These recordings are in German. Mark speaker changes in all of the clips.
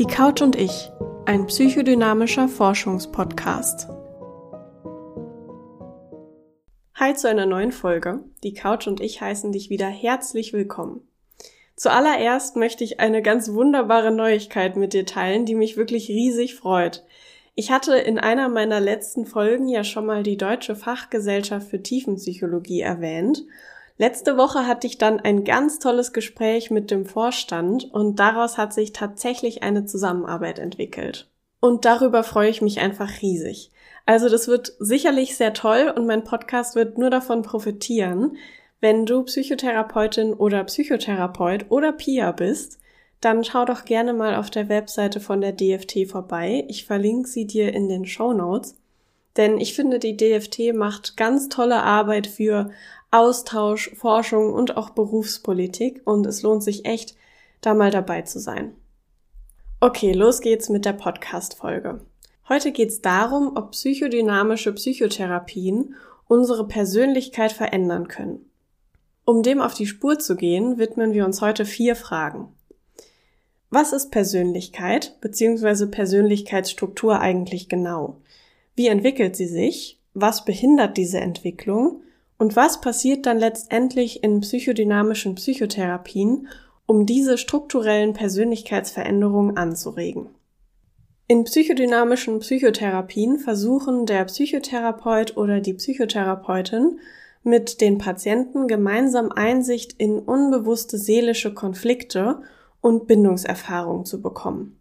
Speaker 1: Die Couch und ich, ein psychodynamischer Forschungspodcast. Hi zu einer neuen Folge. Die Couch und ich heißen dich wieder herzlich willkommen. Zuallererst möchte ich eine ganz wunderbare Neuigkeit mit dir teilen, die mich wirklich riesig freut. Ich hatte in einer meiner letzten Folgen ja schon mal die Deutsche Fachgesellschaft für Tiefenpsychologie erwähnt Letzte Woche hatte ich dann ein ganz tolles Gespräch mit dem Vorstand und daraus hat sich tatsächlich eine Zusammenarbeit entwickelt. Und darüber freue ich mich einfach riesig. Also das wird sicherlich sehr toll und mein Podcast wird nur davon profitieren. Wenn du Psychotherapeutin oder Psychotherapeut oder PIA bist, dann schau doch gerne mal auf der Webseite von der DFT vorbei. Ich verlinke sie dir in den Show Notes. Denn ich finde, die DFT macht ganz tolle Arbeit für Austausch, Forschung und auch Berufspolitik und es lohnt sich echt, da mal dabei zu sein. Okay, los geht's mit der Podcast-Folge. Heute geht's darum, ob psychodynamische Psychotherapien unsere Persönlichkeit verändern können. Um dem auf die Spur zu gehen, widmen wir uns heute vier Fragen. Was ist Persönlichkeit bzw. Persönlichkeitsstruktur eigentlich genau? Wie entwickelt sie sich? Was behindert diese Entwicklung? Und was passiert dann letztendlich in psychodynamischen Psychotherapien, um diese strukturellen Persönlichkeitsveränderungen anzuregen? In psychodynamischen Psychotherapien versuchen der Psychotherapeut oder die Psychotherapeutin mit den Patienten gemeinsam Einsicht in unbewusste seelische Konflikte und Bindungserfahrungen zu bekommen.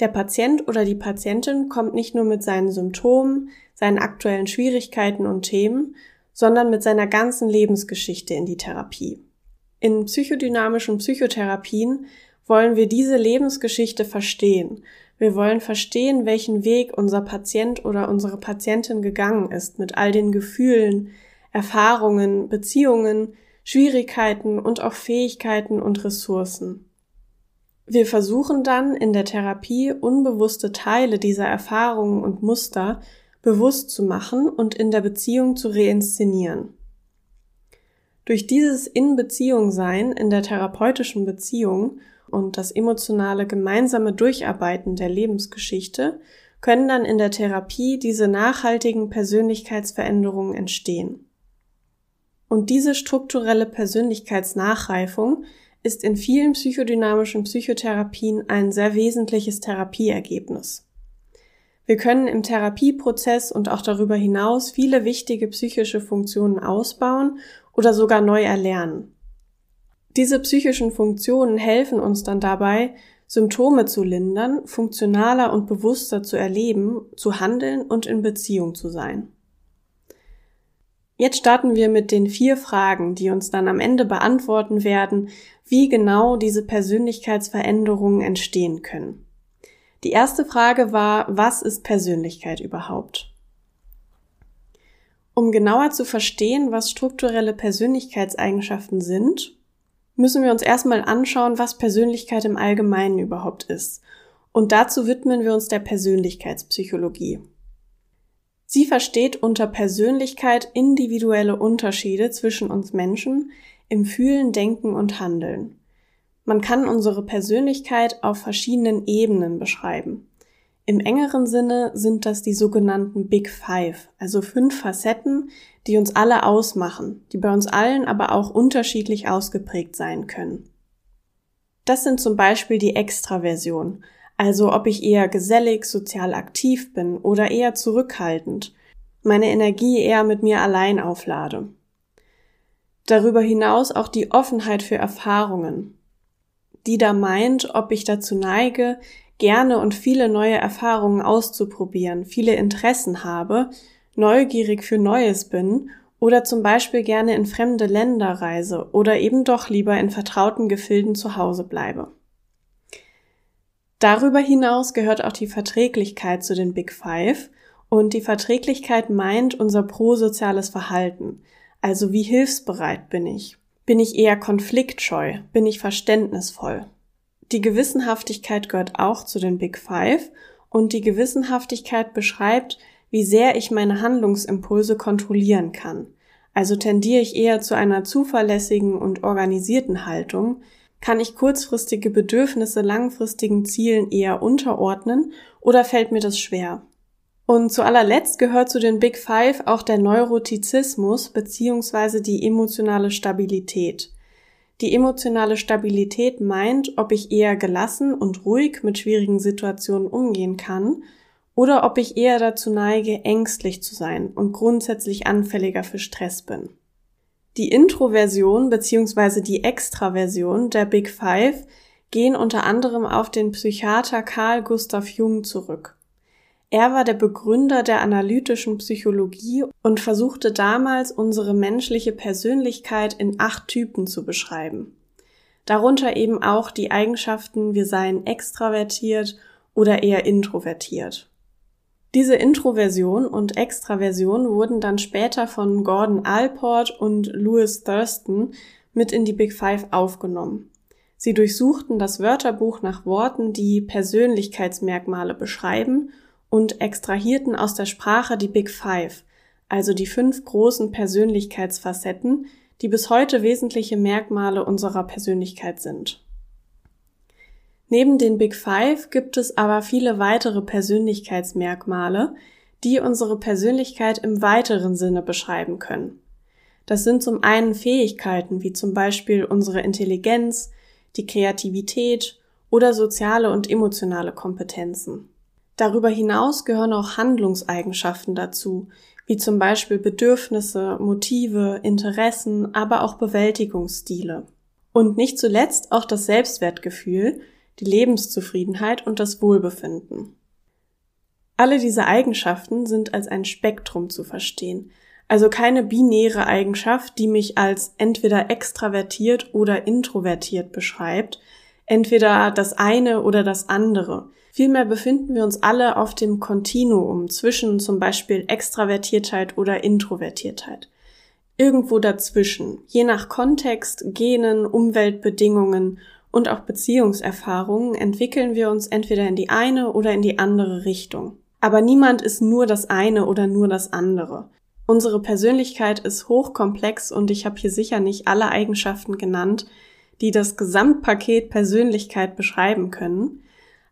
Speaker 1: Der Patient oder die Patientin kommt nicht nur mit seinen Symptomen, seinen aktuellen Schwierigkeiten und Themen, sondern mit seiner ganzen Lebensgeschichte in die Therapie. In psychodynamischen Psychotherapien wollen wir diese Lebensgeschichte verstehen. Wir wollen verstehen, welchen Weg unser Patient oder unsere Patientin gegangen ist mit all den Gefühlen, Erfahrungen, Beziehungen, Schwierigkeiten und auch Fähigkeiten und Ressourcen. Wir versuchen dann in der Therapie unbewusste Teile dieser Erfahrungen und Muster bewusst zu machen und in der Beziehung zu reinszenieren. Durch dieses In-Beziehung-Sein in der therapeutischen Beziehung und das emotionale gemeinsame Durcharbeiten der Lebensgeschichte können dann in der Therapie diese nachhaltigen Persönlichkeitsveränderungen entstehen. Und diese strukturelle Persönlichkeitsnachreifung ist in vielen psychodynamischen Psychotherapien ein sehr wesentliches Therapieergebnis. Wir können im Therapieprozess und auch darüber hinaus viele wichtige psychische Funktionen ausbauen oder sogar neu erlernen. Diese psychischen Funktionen helfen uns dann dabei, Symptome zu lindern, funktionaler und bewusster zu erleben, zu handeln und in Beziehung zu sein. Jetzt starten wir mit den vier Fragen, die uns dann am Ende beantworten werden, wie genau diese Persönlichkeitsveränderungen entstehen können. Die erste Frage war, was ist Persönlichkeit überhaupt? Um genauer zu verstehen, was strukturelle Persönlichkeitseigenschaften sind, müssen wir uns erstmal anschauen, was Persönlichkeit im Allgemeinen überhaupt ist. Und dazu widmen wir uns der Persönlichkeitspsychologie. Sie versteht unter Persönlichkeit individuelle Unterschiede zwischen uns Menschen im Fühlen, Denken und Handeln. Man kann unsere Persönlichkeit auf verschiedenen Ebenen beschreiben. Im engeren Sinne sind das die sogenannten Big Five, also fünf Facetten, die uns alle ausmachen, die bei uns allen aber auch unterschiedlich ausgeprägt sein können. Das sind zum Beispiel die Extraversion, also ob ich eher gesellig, sozial aktiv bin oder eher zurückhaltend, meine Energie eher mit mir allein auflade. Darüber hinaus auch die Offenheit für Erfahrungen, die da meint, ob ich dazu neige, gerne und viele neue Erfahrungen auszuprobieren, viele Interessen habe, neugierig für Neues bin oder zum Beispiel gerne in fremde Länder reise oder eben doch lieber in vertrauten Gefilden zu Hause bleibe. Darüber hinaus gehört auch die Verträglichkeit zu den Big Five und die Verträglichkeit meint unser prosoziales Verhalten. Also wie hilfsbereit bin ich? Bin ich eher konfliktscheu? Bin ich verständnisvoll? Die Gewissenhaftigkeit gehört auch zu den Big Five und die Gewissenhaftigkeit beschreibt, wie sehr ich meine Handlungsimpulse kontrollieren kann. Also tendiere ich eher zu einer zuverlässigen und organisierten Haltung, Kann ich kurzfristige Bedürfnisse langfristigen Zielen eher unterordnen oder fällt mir das schwer? Und zu allerletzt gehört zu den Big Five auch der Neurotizismus bzw. die emotionale Stabilität. Die emotionale Stabilität meint, ob ich eher gelassen und ruhig mit schwierigen Situationen umgehen kann oder ob ich eher dazu neige, ängstlich zu sein und grundsätzlich anfälliger für Stress bin. Die Introversion bzw. die Extraversion der Big Five gehen unter anderem auf den Psychiater Carl Gustav Jung zurück. Er war der Begründer der analytischen Psychologie und versuchte damals unsere menschliche Persönlichkeit in acht Typen zu beschreiben. Darunter eben auch die Eigenschaften, wir seien extravertiert oder eher introvertiert. Diese Introversion und Extraversion wurden dann später von Gordon Alport und Louis Thurston mit in die Big Five aufgenommen. Sie durchsuchten das Wörterbuch nach Worten, die Persönlichkeitsmerkmale beschreiben und extrahierten aus der Sprache die Big Five, also die fünf großen Persönlichkeitsfacetten, die bis heute wesentliche Merkmale unserer Persönlichkeit sind. Neben den Big Five gibt es aber viele weitere Persönlichkeitsmerkmale, die unsere Persönlichkeit im weiteren Sinne beschreiben können. Das sind zum einen Fähigkeiten wie zum Beispiel unsere Intelligenz, die Kreativität oder soziale und emotionale Kompetenzen. Darüber hinaus gehören auch Handlungseigenschaften dazu, wie zum Beispiel Bedürfnisse, Motive, Interessen, aber auch Bewältigungsstile. Und nicht zuletzt auch das Selbstwertgefühl, die Lebenszufriedenheit und das Wohlbefinden. Alle diese Eigenschaften sind als ein Spektrum zu verstehen, also keine binäre Eigenschaft, die mich als entweder extravertiert oder introvertiert beschreibt, entweder das eine oder das andere, Vielmehr befinden wir uns alle auf dem Kontinuum zwischen zum Beispiel Extravertiertheit oder Introvertiertheit. Irgendwo dazwischen, je nach Kontext, Genen, Umweltbedingungen und auch Beziehungserfahrungen entwickeln wir uns entweder in die eine oder in die andere Richtung. Aber niemand ist nur das eine oder nur das andere. Unsere Persönlichkeit ist hochkomplex und ich habe hier sicher nicht alle Eigenschaften genannt, die das Gesamtpaket Persönlichkeit beschreiben können.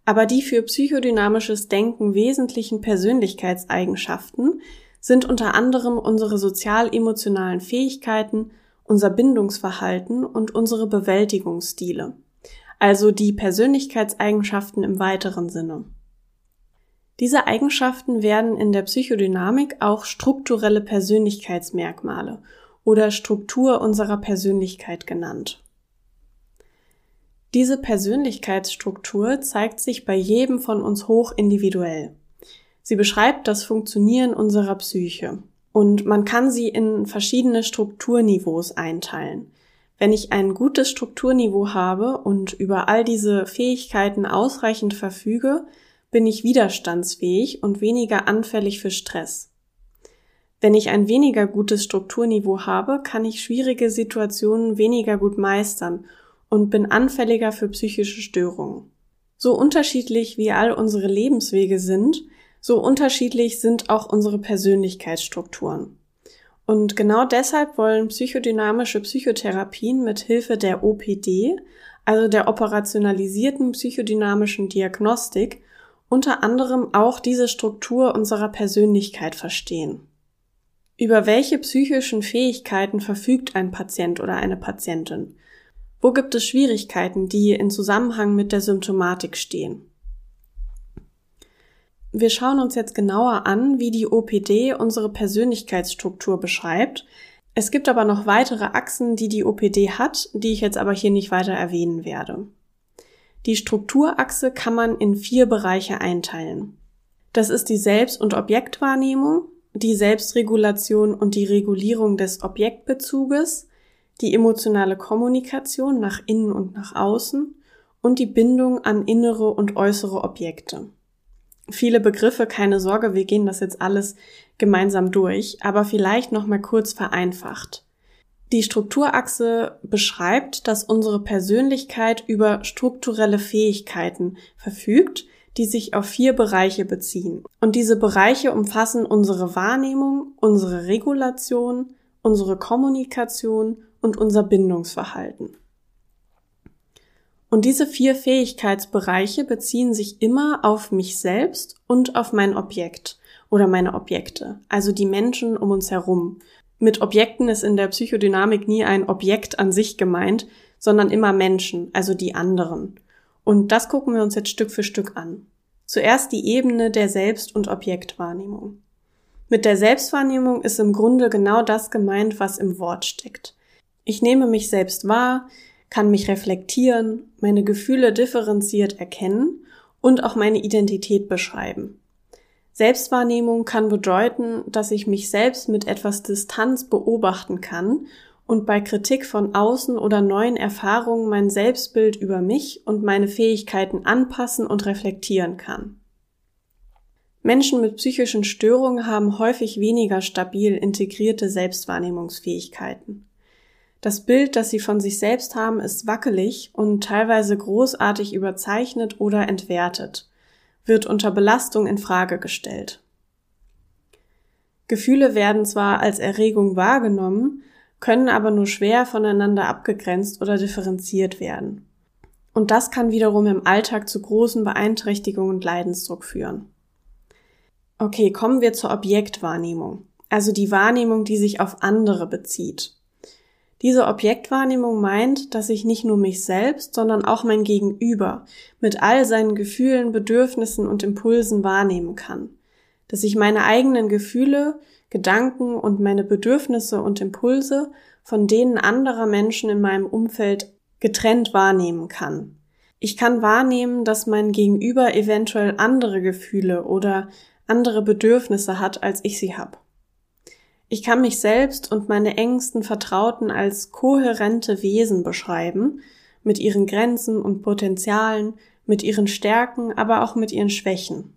Speaker 1: Aber die für psychodynamisches Denken wesentlichen Persönlichkeitseigenschaften sind unter anderem unsere sozial-emotionalen Fähigkeiten, unser Bindungsverhalten und unsere Bewältigungsstile, also die Persönlichkeitseigenschaften im weiteren Sinne. Diese Eigenschaften werden in der Psychodynamik auch strukturelle Persönlichkeitsmerkmale oder Struktur unserer Persönlichkeit genannt. Diese Persönlichkeitsstruktur zeigt sich bei jedem von uns hoch individuell. Sie beschreibt das Funktionieren unserer Psyche. Und man kann sie in verschiedene Strukturniveaus einteilen. Wenn ich ein gutes Strukturniveau habe und über all diese Fähigkeiten ausreichend verfüge, bin ich widerstandsfähig und weniger anfällig für Stress. Wenn ich ein weniger gutes Strukturniveau habe, kann ich schwierige Situationen weniger gut meistern und bin anfälliger für psychische Störungen. So unterschiedlich wie all unsere Lebenswege sind, so unterschiedlich sind auch unsere Persönlichkeitsstrukturen. Und genau deshalb wollen psychodynamische Psychotherapien mit Hilfe der OPD, also der operationalisierten psychodynamischen Diagnostik, unter anderem auch diese Struktur unserer Persönlichkeit verstehen. Über welche psychischen Fähigkeiten verfügt ein Patient oder eine Patientin? Wo gibt es Schwierigkeiten, die in Zusammenhang mit der Symptomatik stehen? Wir schauen uns jetzt genauer an, wie die OPD unsere Persönlichkeitsstruktur beschreibt. Es gibt aber noch weitere Achsen, die die OPD hat, die ich jetzt aber hier nicht weiter erwähnen werde. Die Strukturachse kann man in vier Bereiche einteilen. Das ist die Selbst- und Objektwahrnehmung, die Selbstregulation und die Regulierung des Objektbezuges, die emotionale Kommunikation nach innen und nach außen und die Bindung an innere und äußere Objekte. Viele Begriffe, keine Sorge, wir gehen das jetzt alles gemeinsam durch, aber vielleicht noch mal kurz vereinfacht. Die Strukturachse beschreibt, dass unsere Persönlichkeit über strukturelle Fähigkeiten verfügt, die sich auf vier Bereiche beziehen. Und diese Bereiche umfassen unsere Wahrnehmung, unsere Regulation, unsere Kommunikation und unser Bindungsverhalten. Und diese vier Fähigkeitsbereiche beziehen sich immer auf mich selbst und auf mein Objekt oder meine Objekte, also die Menschen um uns herum. Mit Objekten ist in der Psychodynamik nie ein Objekt an sich gemeint, sondern immer Menschen, also die anderen. Und das gucken wir uns jetzt Stück für Stück an. Zuerst die Ebene der Selbst- und Objektwahrnehmung. Mit der Selbstwahrnehmung ist im Grunde genau das gemeint, was im Wort steckt. Ich nehme mich selbst wahr, kann mich reflektieren, meine Gefühle differenziert erkennen und auch meine Identität beschreiben. Selbstwahrnehmung kann bedeuten, dass ich mich selbst mit etwas Distanz beobachten kann und bei Kritik von außen oder neuen Erfahrungen mein Selbstbild über mich und meine Fähigkeiten anpassen und reflektieren kann. Menschen mit psychischen Störungen haben häufig weniger stabil integrierte Selbstwahrnehmungsfähigkeiten. Das Bild, das sie von sich selbst haben, ist wackelig und teilweise großartig überzeichnet oder entwertet wird unter Belastung in Frage gestellt. Gefühle werden zwar als Erregung wahrgenommen, können aber nur schwer voneinander abgegrenzt oder differenziert werden. Und das kann wiederum im Alltag zu großen Beeinträchtigungen und Leidensdruck führen. Okay, kommen wir zur Objektwahrnehmung, also die Wahrnehmung, die sich auf andere bezieht. Diese Objektwahrnehmung meint, dass ich nicht nur mich selbst, sondern auch mein Gegenüber mit all seinen Gefühlen, Bedürfnissen und Impulsen wahrnehmen kann. Dass ich meine eigenen Gefühle, Gedanken und meine Bedürfnisse und Impulse von denen anderer Menschen in meinem Umfeld getrennt wahrnehmen kann. Ich kann wahrnehmen, dass mein Gegenüber eventuell andere Gefühle oder andere Bedürfnisse hat, als ich sie habe. Ich kann mich selbst und meine engsten Vertrauten als kohärente Wesen beschreiben, mit ihren Grenzen und Potenzialen, mit ihren Stärken, aber auch mit ihren Schwächen.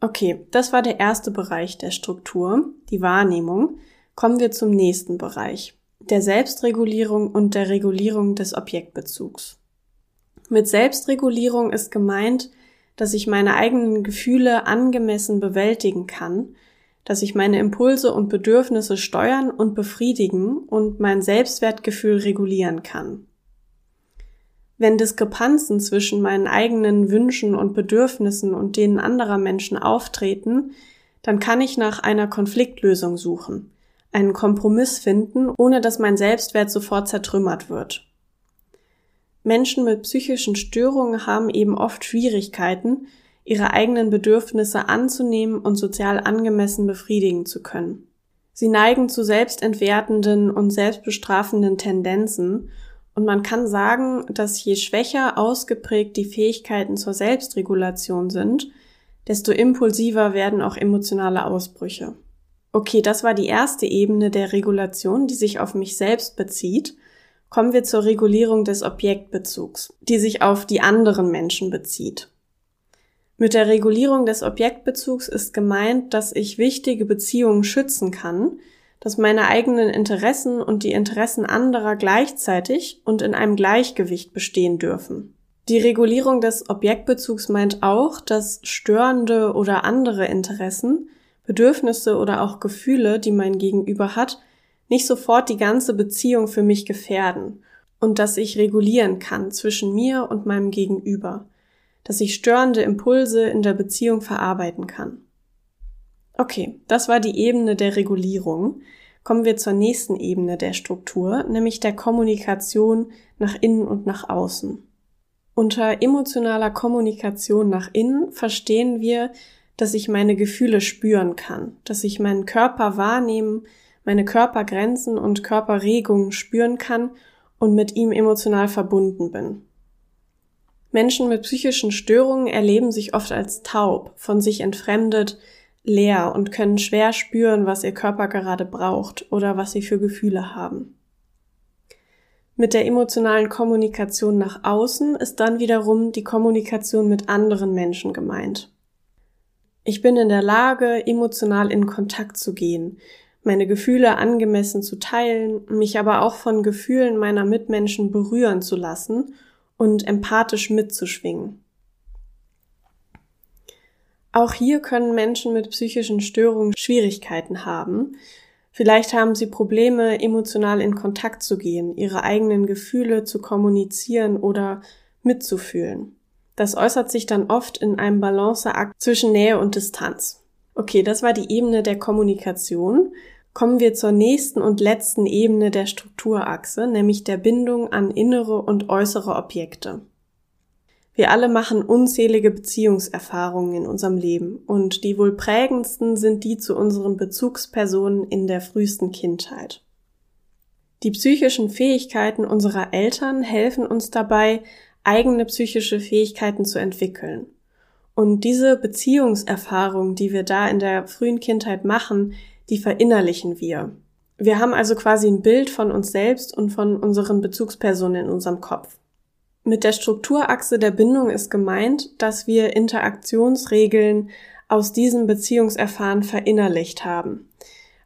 Speaker 1: Okay, das war der erste Bereich der Struktur, die Wahrnehmung. Kommen wir zum nächsten Bereich, der Selbstregulierung und der Regulierung des Objektbezugs. Mit Selbstregulierung ist gemeint, dass ich meine eigenen Gefühle angemessen bewältigen kann dass ich meine Impulse und Bedürfnisse steuern und befriedigen und mein Selbstwertgefühl regulieren kann. Wenn Diskrepanzen zwischen meinen eigenen Wünschen und Bedürfnissen und denen anderer Menschen auftreten, dann kann ich nach einer Konfliktlösung suchen, einen Kompromiss finden, ohne dass mein Selbstwert sofort zertrümmert wird. Menschen mit psychischen Störungen haben eben oft Schwierigkeiten, ihre eigenen Bedürfnisse anzunehmen und sozial angemessen befriedigen zu können. Sie neigen zu selbstentwertenden und selbstbestrafenden Tendenzen und man kann sagen, dass je schwächer ausgeprägt die Fähigkeiten zur Selbstregulation sind, desto impulsiver werden auch emotionale Ausbrüche. Okay, das war die erste Ebene der Regulation, die sich auf mich selbst bezieht. Kommen wir zur Regulierung des Objektbezugs, die sich auf die anderen Menschen bezieht. Mit der Regulierung des Objektbezugs ist gemeint, dass ich wichtige Beziehungen schützen kann, dass meine eigenen Interessen und die Interessen anderer gleichzeitig und in einem Gleichgewicht bestehen dürfen. Die Regulierung des Objektbezugs meint auch, dass störende oder andere Interessen, Bedürfnisse oder auch Gefühle, die mein Gegenüber hat, nicht sofort die ganze Beziehung für mich gefährden und dass ich regulieren kann zwischen mir und meinem Gegenüber dass ich störende Impulse in der Beziehung verarbeiten kann. Okay, das war die Ebene der Regulierung. Kommen wir zur nächsten Ebene der Struktur, nämlich der Kommunikation nach innen und nach außen. Unter emotionaler Kommunikation nach innen verstehen wir, dass ich meine Gefühle spüren kann, dass ich meinen Körper wahrnehmen, meine Körpergrenzen und Körperregungen spüren kann und mit ihm emotional verbunden bin. Menschen mit psychischen Störungen erleben sich oft als taub, von sich entfremdet, leer und können schwer spüren, was ihr Körper gerade braucht oder was sie für Gefühle haben. Mit der emotionalen Kommunikation nach außen ist dann wiederum die Kommunikation mit anderen Menschen gemeint. Ich bin in der Lage, emotional in Kontakt zu gehen, meine Gefühle angemessen zu teilen, mich aber auch von Gefühlen meiner Mitmenschen berühren zu lassen und empathisch mitzuschwingen. Auch hier können Menschen mit psychischen Störungen Schwierigkeiten haben. Vielleicht haben sie Probleme, emotional in Kontakt zu gehen, ihre eigenen Gefühle zu kommunizieren oder mitzufühlen. Das äußert sich dann oft in einem Balanceakt zwischen Nähe und Distanz. Okay, das war die Ebene der Kommunikation. Kommen wir zur nächsten und letzten Ebene der Strukturachse, nämlich der Bindung an innere und äußere Objekte. Wir alle machen unzählige Beziehungserfahrungen in unserem Leben und die wohl prägendsten sind die zu unseren Bezugspersonen in der frühesten Kindheit. Die psychischen Fähigkeiten unserer Eltern helfen uns dabei, eigene psychische Fähigkeiten zu entwickeln. Und diese Beziehungserfahrung, die wir da in der frühen Kindheit machen, die verinnerlichen wir. Wir haben also quasi ein Bild von uns selbst und von unseren Bezugspersonen in unserem Kopf. Mit der Strukturachse der Bindung ist gemeint, dass wir Interaktionsregeln aus diesem Beziehungserfahren verinnerlicht haben.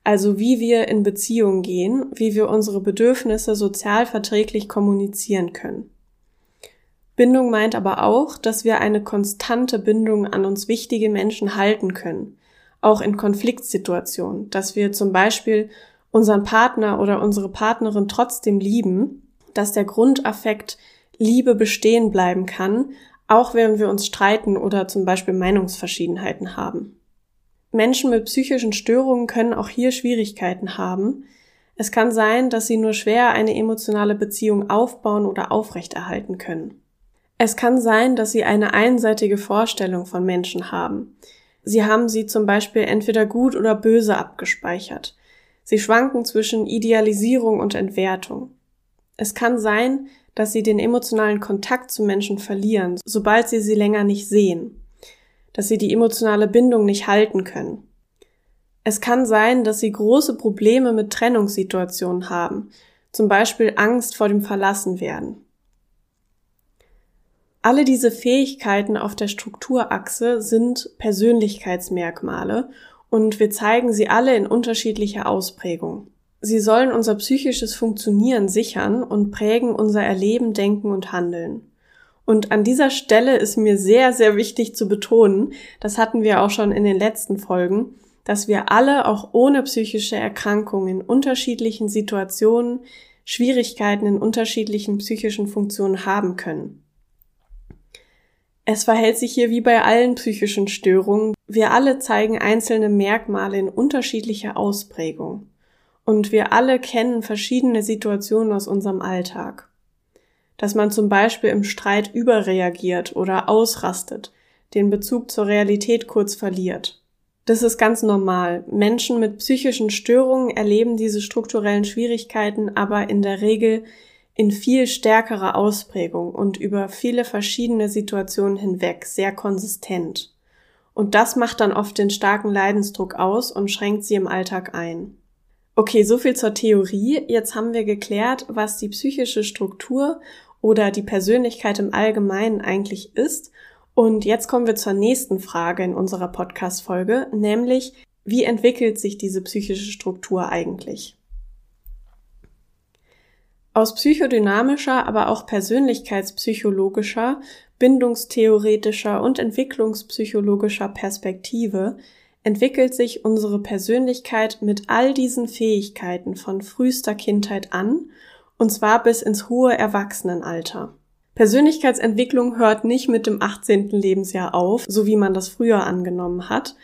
Speaker 1: Also wie wir in Beziehung gehen, wie wir unsere Bedürfnisse sozial verträglich kommunizieren können. Bindung meint aber auch, dass wir eine konstante Bindung an uns wichtige Menschen halten können, auch in Konfliktsituationen, dass wir zum Beispiel unseren Partner oder unsere Partnerin trotzdem lieben, dass der Grundaffekt Liebe bestehen bleiben kann, auch während wir uns streiten oder zum Beispiel Meinungsverschiedenheiten haben. Menschen mit psychischen Störungen können auch hier Schwierigkeiten haben. Es kann sein, dass sie nur schwer eine emotionale Beziehung aufbauen oder aufrechterhalten können. Es kann sein, dass sie eine einseitige Vorstellung von Menschen haben. Sie haben sie zum Beispiel entweder gut oder böse abgespeichert. Sie schwanken zwischen Idealisierung und Entwertung. Es kann sein, dass sie den emotionalen Kontakt zu Menschen verlieren, sobald sie sie länger nicht sehen, dass sie die emotionale Bindung nicht halten können. Es kann sein, dass sie große Probleme mit Trennungssituationen haben, zum Beispiel Angst vor dem Verlassenwerden. Alle diese Fähigkeiten auf der Strukturachse sind Persönlichkeitsmerkmale und wir zeigen sie alle in unterschiedlicher Ausprägung. Sie sollen unser psychisches Funktionieren sichern und prägen unser Erleben, Denken und Handeln. Und an dieser Stelle ist mir sehr, sehr wichtig zu betonen, das hatten wir auch schon in den letzten Folgen, dass wir alle auch ohne psychische Erkrankungen in unterschiedlichen Situationen Schwierigkeiten in unterschiedlichen psychischen Funktionen haben können. Es verhält sich hier wie bei allen psychischen Störungen. Wir alle zeigen einzelne Merkmale in unterschiedlicher Ausprägung. Und wir alle kennen verschiedene Situationen aus unserem Alltag. Dass man zum Beispiel im Streit überreagiert oder ausrastet, den Bezug zur Realität kurz verliert. Das ist ganz normal. Menschen mit psychischen Störungen erleben diese strukturellen Schwierigkeiten aber in der Regel in viel stärkerer Ausprägung und über viele verschiedene Situationen hinweg sehr konsistent. Und das macht dann oft den starken Leidensdruck aus und schränkt sie im Alltag ein. Okay, so viel zur Theorie. Jetzt haben wir geklärt, was die psychische Struktur oder die Persönlichkeit im Allgemeinen eigentlich ist. Und jetzt kommen wir zur nächsten Frage in unserer Podcast-Folge, nämlich, wie entwickelt sich diese psychische Struktur eigentlich? Aus psychodynamischer, aber auch persönlichkeitspsychologischer, bindungstheoretischer und entwicklungspsychologischer Perspektive entwickelt sich unsere Persönlichkeit mit all diesen Fähigkeiten von frühester Kindheit an, und zwar bis ins hohe Erwachsenenalter. Persönlichkeitsentwicklung hört nicht mit dem 18. Lebensjahr auf, so wie man das früher angenommen hat.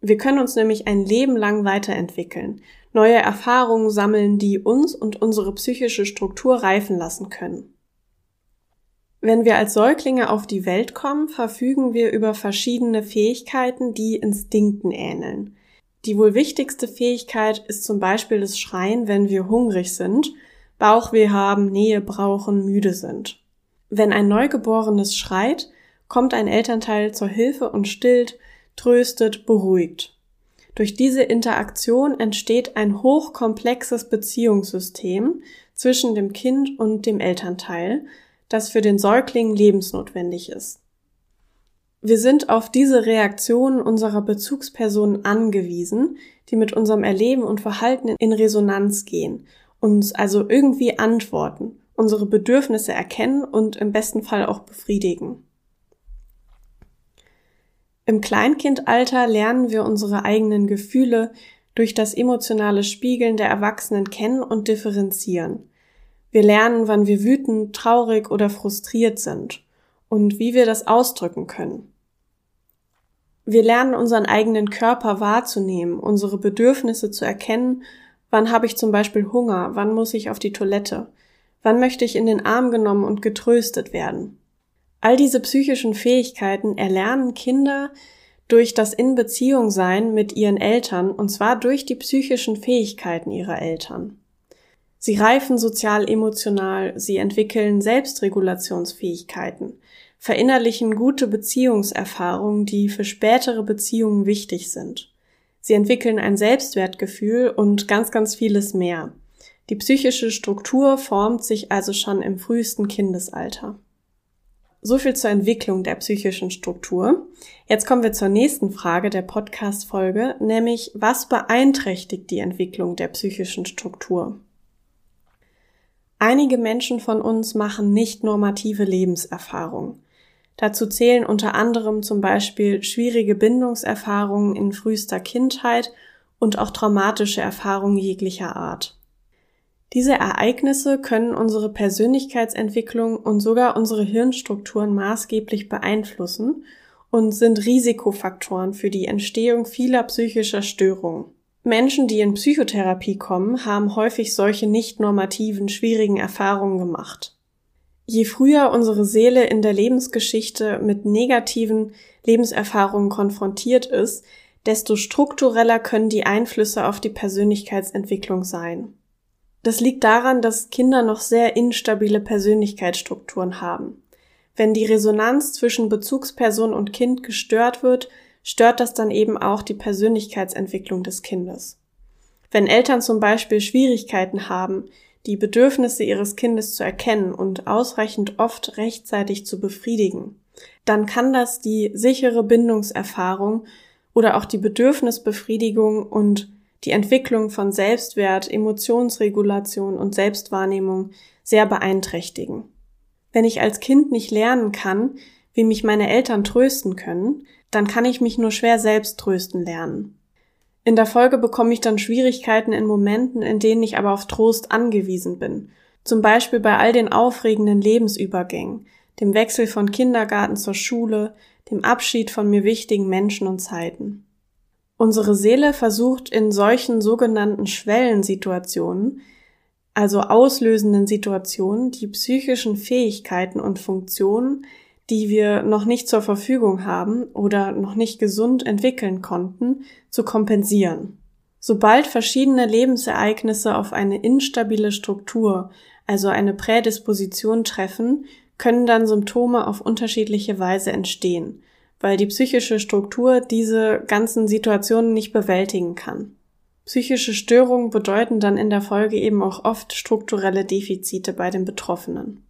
Speaker 1: Wir können uns nämlich ein Leben lang weiterentwickeln, neue Erfahrungen sammeln, die uns und unsere psychische Struktur reifen lassen können. Wenn wir als Säuglinge auf die Welt kommen, verfügen wir über verschiedene Fähigkeiten, die Instinkten ähneln. Die wohl wichtigste Fähigkeit ist zum Beispiel das Schreien, wenn wir hungrig sind, Bauchweh haben, Nähe brauchen, müde sind. Wenn ein Neugeborenes schreit, kommt ein Elternteil zur Hilfe und stillt, tröstet, beruhigt. Durch diese Interaktion entsteht ein hochkomplexes Beziehungssystem zwischen dem Kind und dem Elternteil, das für den Säugling lebensnotwendig ist. Wir sind auf diese Reaktionen unserer Bezugspersonen angewiesen, die mit unserem Erleben und Verhalten in Resonanz gehen, uns also irgendwie antworten, unsere Bedürfnisse erkennen und im besten Fall auch befriedigen. Im Kleinkindalter lernen wir unsere eigenen Gefühle durch das emotionale Spiegeln der Erwachsenen kennen und differenzieren. Wir lernen, wann wir wütend, traurig oder frustriert sind und wie wir das ausdrücken können. Wir lernen unseren eigenen Körper wahrzunehmen, unsere Bedürfnisse zu erkennen, wann habe ich zum Beispiel Hunger, wann muss ich auf die Toilette, wann möchte ich in den Arm genommen und getröstet werden. All diese psychischen Fähigkeiten erlernen Kinder durch das In Beziehung sein mit ihren Eltern und zwar durch die psychischen Fähigkeiten ihrer Eltern. Sie reifen sozial emotional, sie entwickeln Selbstregulationsfähigkeiten, verinnerlichen gute Beziehungserfahrungen, die für spätere Beziehungen wichtig sind. Sie entwickeln ein Selbstwertgefühl und ganz, ganz vieles mehr. Die psychische Struktur formt sich also schon im frühesten Kindesalter. So viel zur Entwicklung der psychischen Struktur. Jetzt kommen wir zur nächsten Frage der Podcast-Folge, nämlich was beeinträchtigt die Entwicklung der psychischen Struktur? Einige Menschen von uns machen nicht normative Lebenserfahrungen. Dazu zählen unter anderem zum Beispiel schwierige Bindungserfahrungen in frühester Kindheit und auch traumatische Erfahrungen jeglicher Art. Diese Ereignisse können unsere Persönlichkeitsentwicklung und sogar unsere Hirnstrukturen maßgeblich beeinflussen und sind Risikofaktoren für die Entstehung vieler psychischer Störungen. Menschen, die in Psychotherapie kommen, haben häufig solche nicht normativen, schwierigen Erfahrungen gemacht. Je früher unsere Seele in der Lebensgeschichte mit negativen Lebenserfahrungen konfrontiert ist, desto struktureller können die Einflüsse auf die Persönlichkeitsentwicklung sein. Das liegt daran, dass Kinder noch sehr instabile Persönlichkeitsstrukturen haben. Wenn die Resonanz zwischen Bezugsperson und Kind gestört wird, stört das dann eben auch die Persönlichkeitsentwicklung des Kindes. Wenn Eltern zum Beispiel Schwierigkeiten haben, die Bedürfnisse ihres Kindes zu erkennen und ausreichend oft rechtzeitig zu befriedigen, dann kann das die sichere Bindungserfahrung oder auch die Bedürfnisbefriedigung und die Entwicklung von Selbstwert, Emotionsregulation und Selbstwahrnehmung sehr beeinträchtigen. Wenn ich als Kind nicht lernen kann, wie mich meine Eltern trösten können, dann kann ich mich nur schwer selbst trösten lernen. In der Folge bekomme ich dann Schwierigkeiten in Momenten, in denen ich aber auf Trost angewiesen bin. Zum Beispiel bei all den aufregenden Lebensübergängen, dem Wechsel von Kindergarten zur Schule, dem Abschied von mir wichtigen Menschen und Zeiten. Unsere Seele versucht in solchen sogenannten Schwellensituationen, also auslösenden Situationen, die psychischen Fähigkeiten und Funktionen die wir noch nicht zur Verfügung haben oder noch nicht gesund entwickeln konnten, zu kompensieren. Sobald verschiedene Lebensereignisse auf eine instabile Struktur, also eine Prädisposition treffen, können dann Symptome auf unterschiedliche Weise entstehen, weil die psychische Struktur diese ganzen Situationen nicht bewältigen kann. Psychische Störungen bedeuten dann in der Folge eben auch oft strukturelle Defizite bei den Betroffenen.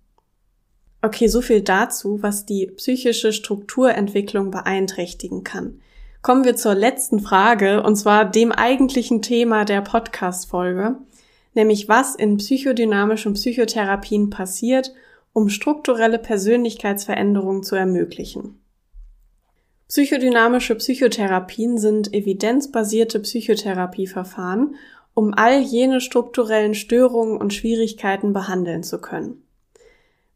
Speaker 1: Okay, so viel dazu, was die psychische Strukturentwicklung beeinträchtigen kann. Kommen wir zur letzten Frage, und zwar dem eigentlichen Thema der Podcast-Folge, nämlich was in psychodynamischen Psychotherapien passiert, um strukturelle Persönlichkeitsveränderungen zu ermöglichen. Psychodynamische Psychotherapien sind evidenzbasierte Psychotherapieverfahren, um all jene strukturellen Störungen und Schwierigkeiten behandeln zu können.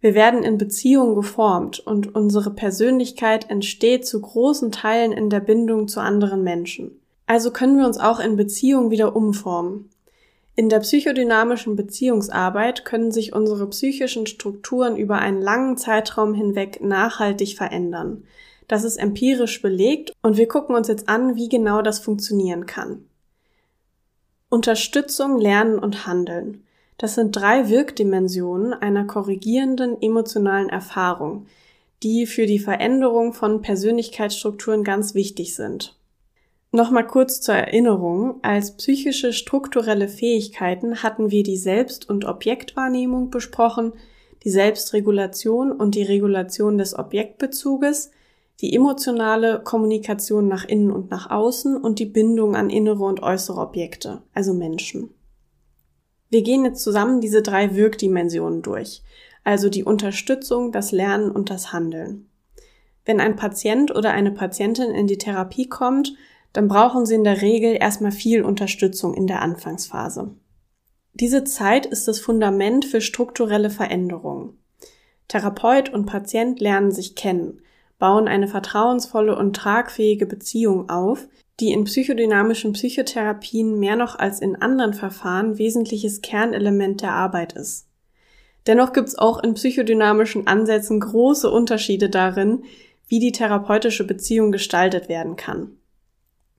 Speaker 1: Wir werden in Beziehungen geformt und unsere Persönlichkeit entsteht zu großen Teilen in der Bindung zu anderen Menschen. Also können wir uns auch in Beziehungen wieder umformen. In der psychodynamischen Beziehungsarbeit können sich unsere psychischen Strukturen über einen langen Zeitraum hinweg nachhaltig verändern. Das ist empirisch belegt und wir gucken uns jetzt an, wie genau das funktionieren kann. Unterstützung, Lernen und Handeln. Das sind drei Wirkdimensionen einer korrigierenden emotionalen Erfahrung, die für die Veränderung von Persönlichkeitsstrukturen ganz wichtig sind. Nochmal kurz zur Erinnerung. Als psychische strukturelle Fähigkeiten hatten wir die Selbst- und Objektwahrnehmung besprochen, die Selbstregulation und die Regulation des Objektbezuges, die emotionale Kommunikation nach innen und nach außen und die Bindung an innere und äußere Objekte, also Menschen. Wir gehen jetzt zusammen diese drei Wirkdimensionen durch, also die Unterstützung, das Lernen und das Handeln. Wenn ein Patient oder eine Patientin in die Therapie kommt, dann brauchen sie in der Regel erstmal viel Unterstützung in der Anfangsphase. Diese Zeit ist das Fundament für strukturelle Veränderungen. Therapeut und Patient lernen sich kennen, bauen eine vertrauensvolle und tragfähige Beziehung auf, die in psychodynamischen Psychotherapien mehr noch als in anderen Verfahren wesentliches Kernelement der Arbeit ist. Dennoch gibt es auch in psychodynamischen Ansätzen große Unterschiede darin, wie die therapeutische Beziehung gestaltet werden kann.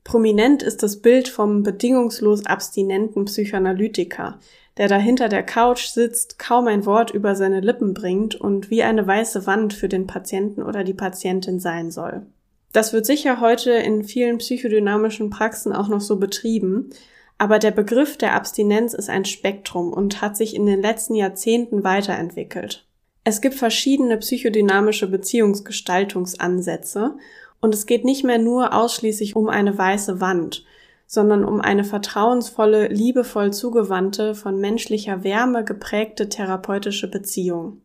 Speaker 1: Prominent ist das Bild vom bedingungslos abstinenten Psychoanalytiker, der dahinter der Couch sitzt, kaum ein Wort über seine Lippen bringt und wie eine weiße Wand für den Patienten oder die Patientin sein soll. Das wird sicher heute in vielen psychodynamischen Praxen auch noch so betrieben, aber der Begriff der Abstinenz ist ein Spektrum und hat sich in den letzten Jahrzehnten weiterentwickelt. Es gibt verschiedene psychodynamische Beziehungsgestaltungsansätze und es geht nicht mehr nur ausschließlich um eine weiße Wand, sondern um eine vertrauensvolle, liebevoll zugewandte, von menschlicher Wärme geprägte therapeutische Beziehung.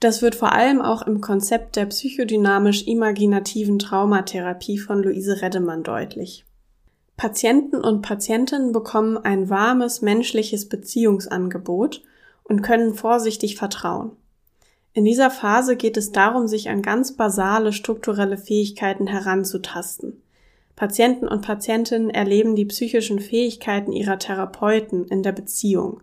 Speaker 1: Das wird vor allem auch im Konzept der psychodynamisch-imaginativen Traumatherapie von Luise Reddemann deutlich. Patienten und Patientinnen bekommen ein warmes menschliches Beziehungsangebot und können vorsichtig vertrauen. In dieser Phase geht es darum, sich an ganz basale strukturelle Fähigkeiten heranzutasten. Patienten und Patientinnen erleben die psychischen Fähigkeiten ihrer Therapeuten in der Beziehung.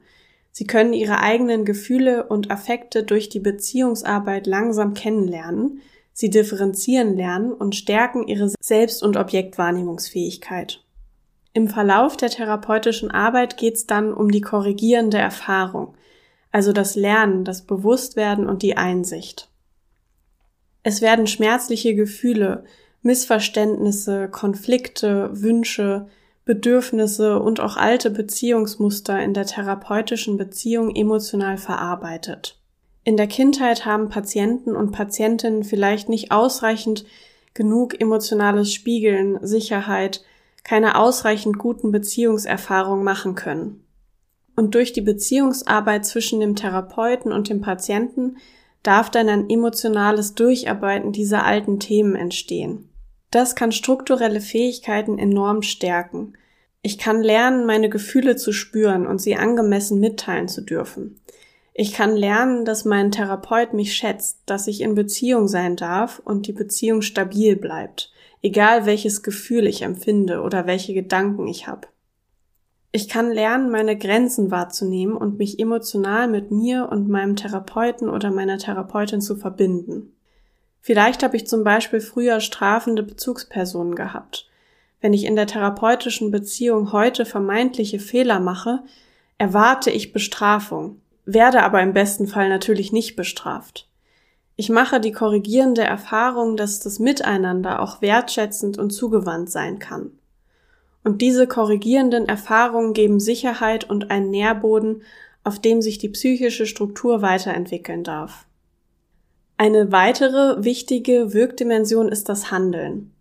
Speaker 1: Sie können ihre eigenen Gefühle und Affekte durch die Beziehungsarbeit langsam kennenlernen, sie differenzieren lernen und stärken ihre Selbst- und Objektwahrnehmungsfähigkeit. Im Verlauf der therapeutischen Arbeit geht es dann um die korrigierende Erfahrung, also das Lernen, das Bewusstwerden und die Einsicht. Es werden schmerzliche Gefühle, Missverständnisse, Konflikte, Wünsche, Bedürfnisse und auch alte Beziehungsmuster in der therapeutischen Beziehung emotional verarbeitet. In der Kindheit haben Patienten und Patientinnen vielleicht nicht ausreichend genug emotionales Spiegeln, Sicherheit, keine ausreichend guten Beziehungserfahrungen machen können. Und durch die Beziehungsarbeit zwischen dem Therapeuten und dem Patienten darf dann ein emotionales Durcharbeiten dieser alten Themen entstehen. Das kann strukturelle Fähigkeiten enorm stärken. Ich kann lernen, meine Gefühle zu spüren und sie angemessen mitteilen zu dürfen. Ich kann lernen, dass mein Therapeut mich schätzt, dass ich in Beziehung sein darf und die Beziehung stabil bleibt, egal welches Gefühl ich empfinde oder welche Gedanken ich habe. Ich kann lernen, meine Grenzen wahrzunehmen und mich emotional mit mir und meinem Therapeuten oder meiner Therapeutin zu verbinden. Vielleicht habe ich zum Beispiel früher strafende Bezugspersonen gehabt. Wenn ich in der therapeutischen Beziehung heute vermeintliche Fehler mache, erwarte ich Bestrafung, werde aber im besten Fall natürlich nicht bestraft. Ich mache die korrigierende Erfahrung, dass das Miteinander auch wertschätzend und zugewandt sein kann. Und diese korrigierenden Erfahrungen geben Sicherheit und einen Nährboden, auf dem sich die psychische Struktur weiterentwickeln darf. Eine weitere wichtige Wirkdimension ist das Handeln.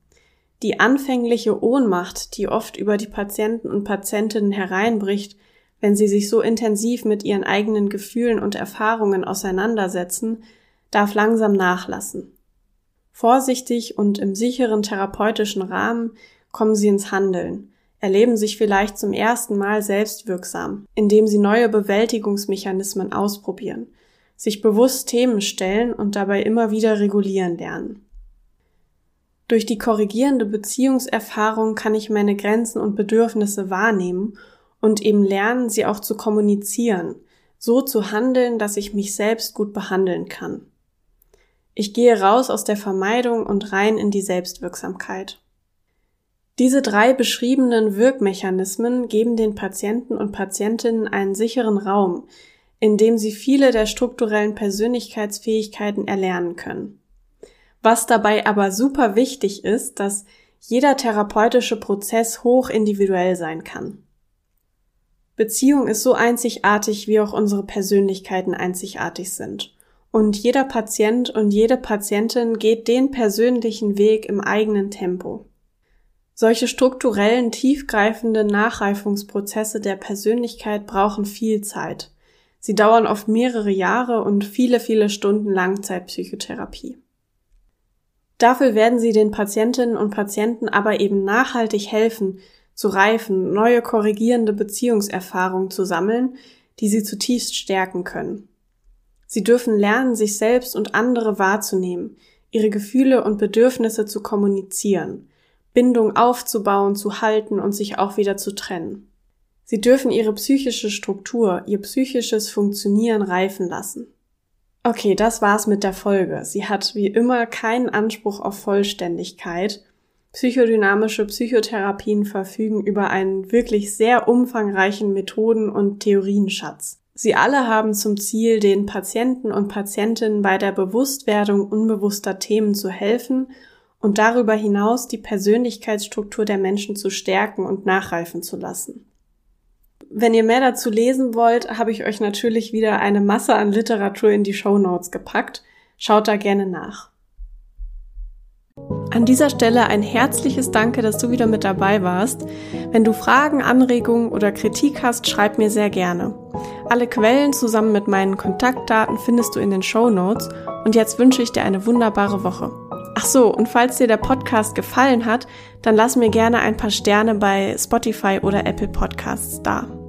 Speaker 1: Die anfängliche Ohnmacht, die oft über die Patienten und Patientinnen hereinbricht, wenn sie sich so intensiv mit ihren eigenen Gefühlen und Erfahrungen auseinandersetzen, darf langsam nachlassen. Vorsichtig und im sicheren therapeutischen Rahmen kommen sie ins Handeln, erleben sich vielleicht zum ersten Mal selbstwirksam, indem sie neue Bewältigungsmechanismen ausprobieren, sich bewusst Themen stellen und dabei immer wieder regulieren lernen. Durch die korrigierende Beziehungserfahrung kann ich meine Grenzen und Bedürfnisse wahrnehmen und eben lernen, sie auch zu kommunizieren, so zu handeln, dass ich mich selbst gut behandeln kann. Ich gehe raus aus der Vermeidung und rein in die Selbstwirksamkeit. Diese drei beschriebenen Wirkmechanismen geben den Patienten und Patientinnen einen sicheren Raum, in dem sie viele der strukturellen Persönlichkeitsfähigkeiten erlernen können. Was dabei aber super wichtig ist, dass jeder therapeutische Prozess hoch individuell sein kann. Beziehung ist so einzigartig, wie auch unsere Persönlichkeiten einzigartig sind. Und jeder Patient und jede Patientin geht den persönlichen Weg im eigenen Tempo. Solche strukturellen, tiefgreifenden Nachreifungsprozesse der Persönlichkeit brauchen viel Zeit. Sie dauern oft mehrere Jahre und viele, viele Stunden Langzeitpsychotherapie. Dafür werden sie den Patientinnen und Patienten aber eben nachhaltig helfen, zu reifen, neue korrigierende Beziehungserfahrungen zu sammeln, die sie zutiefst stärken können. Sie dürfen lernen, sich selbst und andere wahrzunehmen, ihre Gefühle und Bedürfnisse zu kommunizieren, Bindung aufzubauen, zu halten und sich auch wieder zu trennen. Sie dürfen ihre psychische Struktur, ihr psychisches Funktionieren reifen lassen. Okay, das war's mit der Folge. Sie hat wie immer keinen Anspruch auf Vollständigkeit. Psychodynamische Psychotherapien verfügen über einen wirklich sehr umfangreichen Methoden- und Theorienschatz. Sie alle haben zum Ziel, den Patienten und Patientinnen bei der Bewusstwerdung unbewusster Themen zu helfen und darüber hinaus die Persönlichkeitsstruktur der Menschen zu stärken und nachreifen zu lassen. Wenn ihr mehr dazu lesen wollt, habe ich euch natürlich wieder eine Masse an Literatur in die Show Notes gepackt. Schaut da gerne nach. An dieser Stelle ein herzliches Danke, dass du wieder mit dabei warst. Wenn du Fragen, Anregungen oder Kritik hast, schreib mir sehr gerne. Alle Quellen zusammen mit meinen Kontaktdaten findest du in den Show Notes und jetzt wünsche ich dir eine wunderbare Woche. Ach so, und falls dir der Podcast gefallen hat, dann lass mir gerne ein paar Sterne bei Spotify oder Apple Podcasts da.